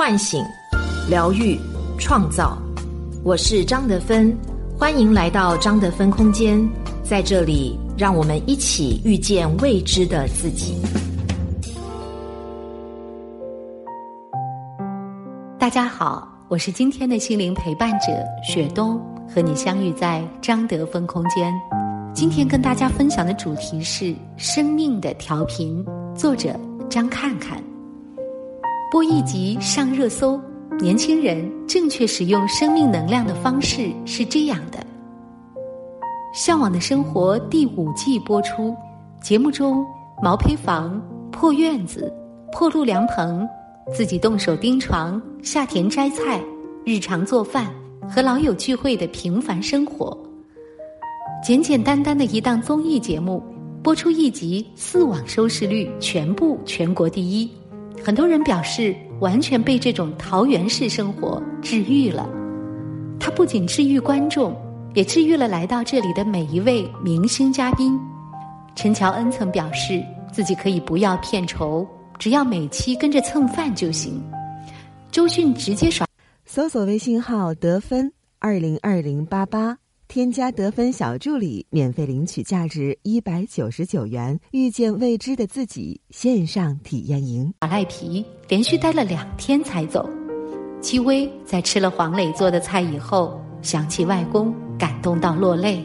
唤醒、疗愈、创造。我是张德芬，欢迎来到张德芬空间，在这里，让我们一起遇见未知的自己。大家好，我是今天的心灵陪伴者雪冬，和你相遇在张德芬空间。今天跟大家分享的主题是生命的调频，作者张看看。播一集上热搜，年轻人正确使用生命能量的方式是这样的。《向往的生活》第五季播出，节目中毛坯房、破院子、破路凉棚，自己动手钉床、下田摘菜，日常做饭和老友聚会的平凡生活。简简单单的一档综艺节目，播出一集，四网收视率全部全国第一。很多人表示，完全被这种桃园式生活治愈了。它不仅治愈观众，也治愈了来到这里的每一位明星嘉宾。陈乔恩曾表示，自己可以不要片酬，只要每期跟着蹭饭就行。周迅直接刷，搜索微信号得分二零二零八八。添加得分小助理，免费领取价值一百九十九元《遇见未知的自己》线上体验营。马赖皮连续待了两天才走。戚薇在吃了黄磊做的菜以后，想起外公，感动到落泪。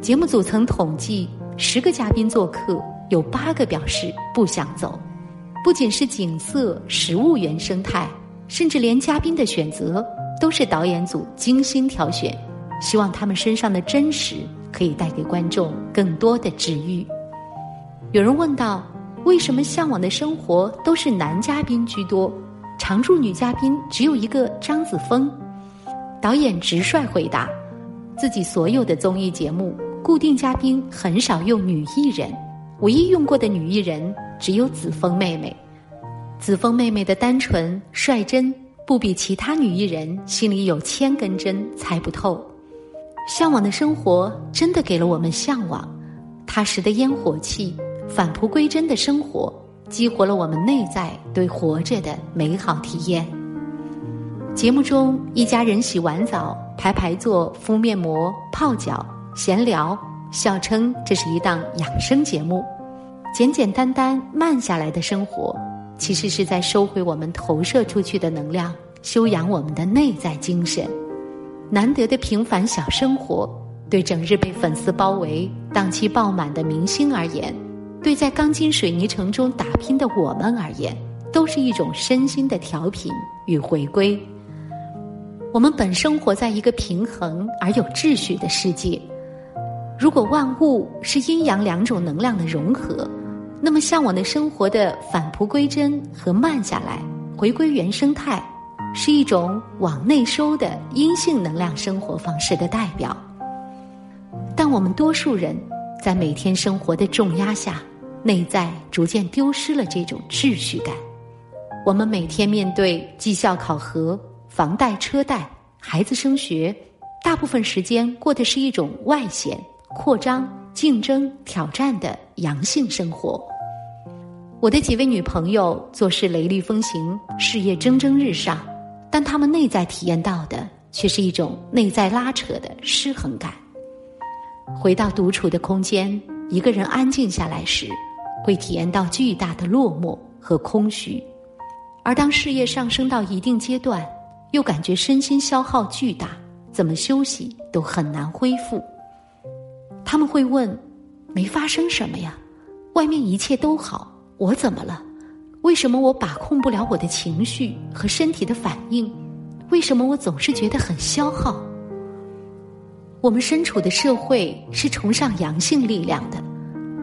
节目组曾统计，十个嘉宾做客，有八个表示不想走。不仅是景色、食物原生态，甚至连嘉宾的选择，都是导演组精心挑选。希望他们身上的真实可以带给观众更多的治愈。有人问到，为什么《向往的生活》都是男嘉宾居多，常驻女嘉宾只有一个张子枫？导演直率回答，自己所有的综艺节目固定嘉宾很少用女艺人，唯一用过的女艺人只有子枫妹妹。子枫妹妹的单纯率真，不比其他女艺人心里有千根针猜不透。向往的生活真的给了我们向往，踏实的烟火气，返璞归真的生活，激活了我们内在对活着的美好体验。节目中，一家人洗完澡，排排坐，敷面膜、泡脚、闲聊，笑称这是一档养生节目。简简单单、慢下来的生活，其实是在收回我们投射出去的能量，修养我们的内在精神。难得的平凡小生活，对整日被粉丝包围、档期爆满的明星而言，对在钢筋水泥城中打拼的我们而言，都是一种身心的调频与回归。我们本生活在一个平衡而有秩序的世界。如果万物是阴阳两种能量的融合，那么向往的生活的返璞归真和慢下来、回归原生态。是一种往内收的阴性能量生活方式的代表，但我们多数人在每天生活的重压下，内在逐渐丢失了这种秩序感。我们每天面对绩效考核、房贷车贷、孩子升学，大部分时间过的是一种外显、扩张、竞争、挑战的阳性生活。我的几位女朋友做事雷厉风行，事业蒸蒸日上。但他们内在体验到的，却是一种内在拉扯的失衡感。回到独处的空间，一个人安静下来时，会体验到巨大的落寞和空虚；而当事业上升到一定阶段，又感觉身心消耗巨大，怎么休息都很难恢复。他们会问：“没发生什么呀？外面一切都好，我怎么了？”为什么我把控不了我的情绪和身体的反应？为什么我总是觉得很消耗？我们身处的社会是崇尚阳性力量的，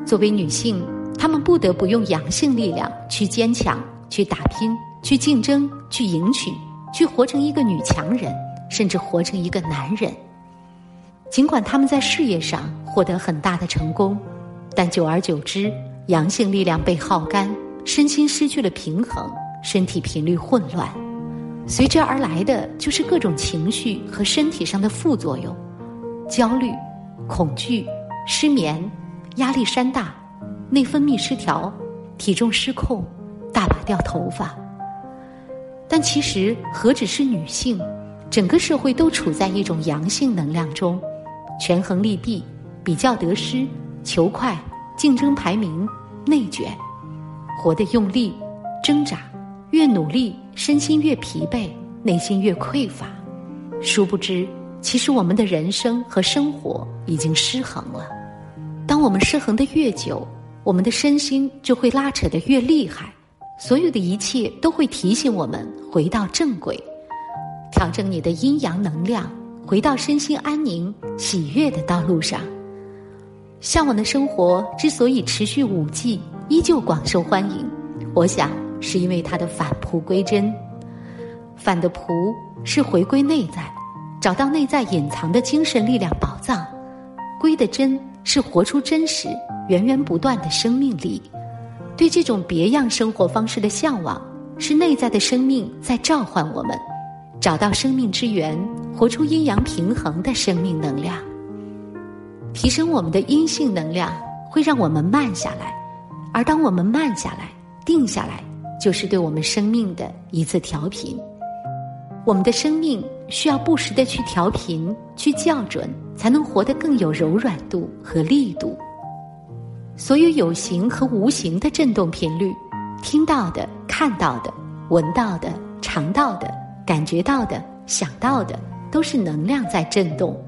作为女性，她们不得不用阳性力量去坚强、去打拼、去竞争、去赢取、去活成一个女强人，甚至活成一个男人。尽管他们在事业上获得很大的成功，但久而久之，阳性力量被耗干。身心失去了平衡，身体频率混乱，随之而来的就是各种情绪和身体上的副作用：焦虑、恐惧、失眠、压力山大、内分泌失调、体重失控、大把掉头发。但其实何止是女性，整个社会都处在一种阳性能量中，权衡利弊，比较得失，求快，竞争排名，内卷，活得用力，挣扎，越努力，身心越疲惫，内心越匮乏。殊不知，其实我们的人生和生活已经失衡了。当我们失衡的越久，我们的身心就会拉扯的越厉害。所有的一切都会提醒我们回到正轨，调整你的阴阳能量，回到身心安宁、喜悦的道路上。向往的生活之所以持续五季，依旧广受欢迎，我想是因为它的返璞归真。返的璞是回归内在，找到内在隐藏的精神力量宝藏；归的真是活出真实、源源不断的生命力。对这种别样生活方式的向往，是内在的生命在召唤我们，找到生命之源，活出阴阳平衡的生命能量。提升我们的阴性能量，会让我们慢下来，而当我们慢下来、定下来，就是对我们生命的一次调频。我们的生命需要不时的去调频、去校准，才能活得更有柔软度和力度。所有有形和无形的振动频率，听到的、看到的、闻到的、尝到的、感觉到的、想到的，都是能量在振动。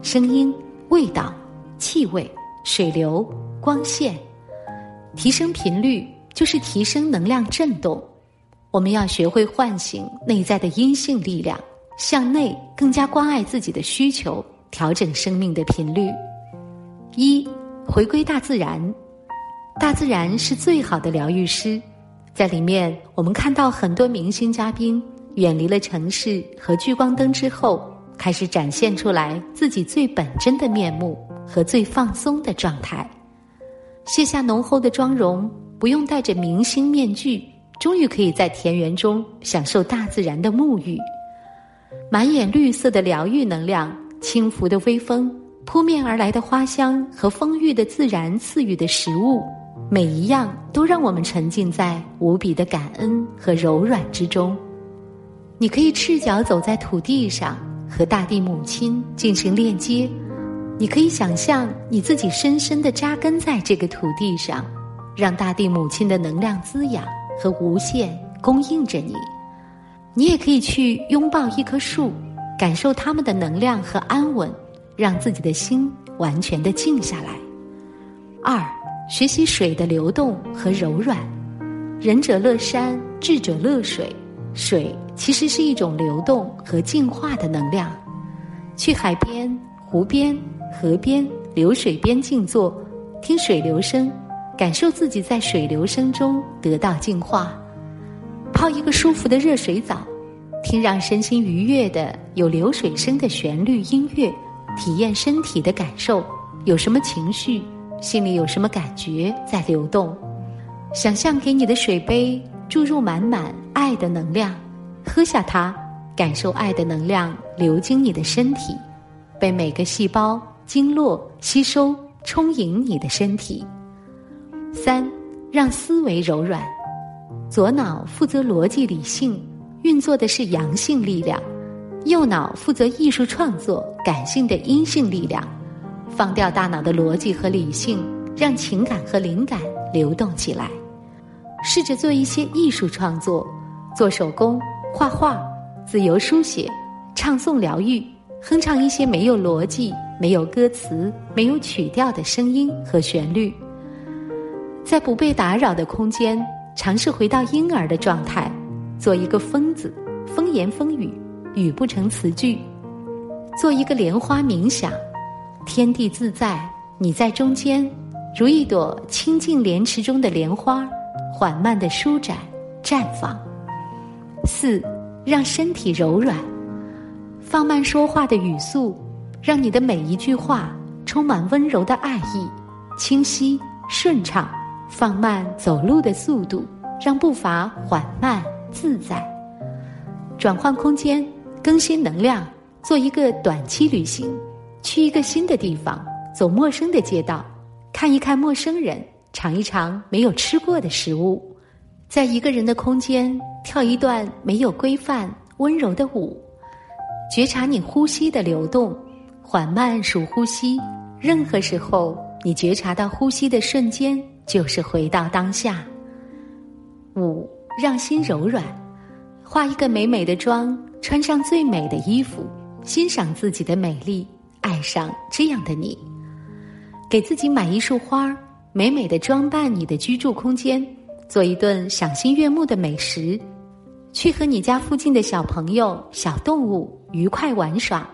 声音、味道、气味、水流、光线，提升频率就是提升能量振动。我们要学会唤醒内在的阴性力量，向内更加关爱自己的需求，调整生命的频率。一。回归大自然，大自然是最好的疗愈师。在里面，我们看到很多明星嘉宾远离了城市和聚光灯之后，开始展现出来自己最本真的面目和最放松的状态。卸下浓厚的妆容，不用戴着明星面具，终于可以在田园中享受大自然的沐浴，满眼绿色的疗愈能量，轻拂的微风。扑面而来的花香和丰裕的自然赐予的食物，每一样都让我们沉浸在无比的感恩和柔软之中。你可以赤脚走在土地上，和大地母亲进行链接；你可以想象你自己深深的扎根在这个土地上，让大地母亲的能量滋养和无限供应着你。你也可以去拥抱一棵树，感受它们的能量和安稳。让自己的心完全的静下来。二，学习水的流动和柔软。仁者乐山，智者乐水。水其实是一种流动和净化的能量。去海边、湖边、河边、流水边静坐，听水流声，感受自己在水流声中得到净化。泡一个舒服的热水澡，听让身心愉悦的有流水声的旋律音乐。体验身体的感受，有什么情绪，心里有什么感觉在流动。想象给你的水杯注入满满爱的能量，喝下它，感受爱的能量流经你的身体，被每个细胞、经络吸收，充盈你的身体。三，让思维柔软，左脑负责逻辑理性，运作的是阳性力量。右脑负责艺术创作，感性的阴性力量，放掉大脑的逻辑和理性，让情感和灵感流动起来。试着做一些艺术创作，做手工、画画、自由书写、唱诵疗愈，哼唱一些没有逻辑、没有歌词、没有曲调的声音和旋律。在不被打扰的空间，尝试回到婴儿的状态，做一个疯子，风言风语。语不成词句，做一个莲花冥想，天地自在，你在中间，如一朵清净莲池中的莲花，缓慢的舒展绽放。四，让身体柔软，放慢说话的语速，让你的每一句话充满温柔的爱意，清晰顺畅，放慢走路的速度，让步伐缓慢自在，转换空间。更新能量，做一个短期旅行，去一个新的地方，走陌生的街道，看一看陌生人，尝一尝没有吃过的食物，在一个人的空间跳一段没有规范、温柔的舞，觉察你呼吸的流动，缓慢数呼吸。任何时候，你觉察到呼吸的瞬间，就是回到当下。五，让心柔软，化一个美美的妆，穿上最美的衣服，欣赏自己的美丽，爱上这样的你。给自己买一束花，美美的装扮你的居住空间，做一顿赏心悦目的美食，去和你家附近的小朋友、小动物愉快玩耍，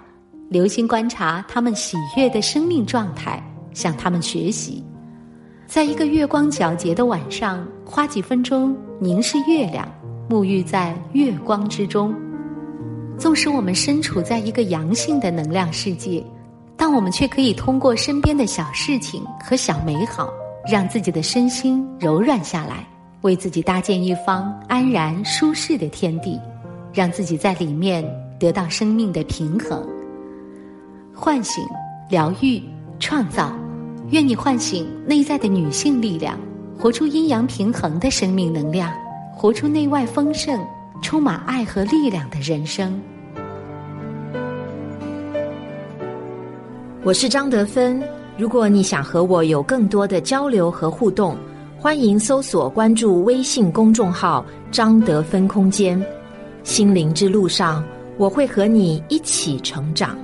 留心观察他们喜悦的生命状态，向他们学习。在一个月光皎洁的晚上，花几分钟凝视月亮，沐浴在月光之中。纵使我们身处在一个阳性的能量世界，但我们却可以通过身边的小事情和小美好，让自己的身心柔软下来，为自己搭建一方安然舒适的天地，让自己在里面得到生命的平衡、唤醒、疗愈、创造。愿你唤醒内在的女性力量，活出阴阳平衡的生命能量，活出内外丰盛、充满爱和力量的人生。我是张德芬。如果你想和我有更多的交流和互动，欢迎搜索关注微信公众号“张德芬空间”。心灵之路上，我会和你一起成长。